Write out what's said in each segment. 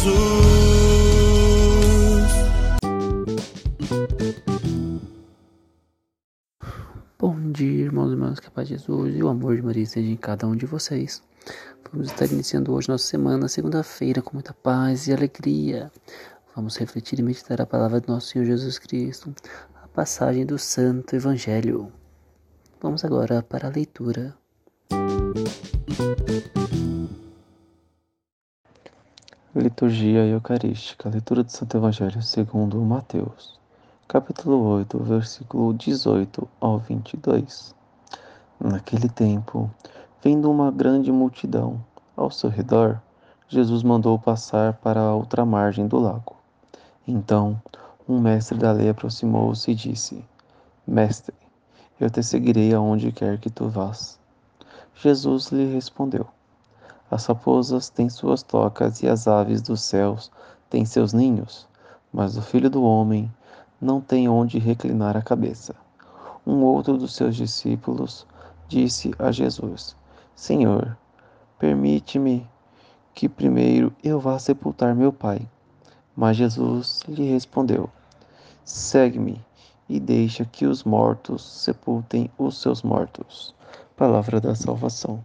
Jesus. Bom dia, irmãos e irmãs, que a paz de Jesus e o amor de Maria esteja em cada um de vocês. Vamos estar iniciando hoje nossa semana, segunda-feira, com muita paz e alegria. Vamos refletir e meditar a palavra do nosso Senhor Jesus Cristo, a passagem do Santo Evangelho. Vamos agora para a leitura. Liturgia Eucarística, leitura do Santo Evangelho segundo Mateus, capítulo 8, versículo 18 ao 22. Naquele tempo, vendo uma grande multidão ao seu redor, Jesus mandou passar para a outra margem do lago. Então, um mestre da lei aproximou-se e disse: Mestre, eu te seguirei aonde quer que tu vás. Jesus lhe respondeu: as raposas têm suas tocas e as aves dos céus têm seus ninhos, mas o filho do homem não tem onde reclinar a cabeça. Um outro dos seus discípulos disse a Jesus: Senhor, permite-me que primeiro eu vá sepultar meu pai. Mas Jesus lhe respondeu: Segue-me e deixa que os mortos sepultem os seus mortos. Palavra da salvação.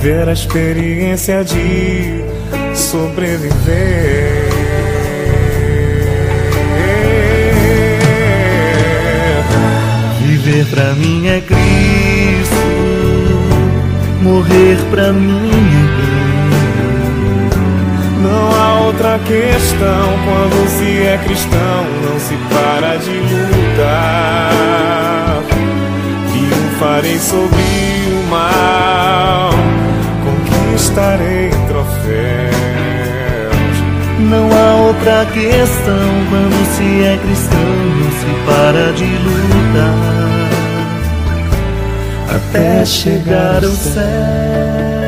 viver a experiência de sobreviver. Viver pra mim é Cristo, morrer pra mim é Não há outra questão quando se é cristão, não se para de lutar. Triunfarei sobre o mal, outra questão quando se é cristão, não se para de lutar até chegar ao céu.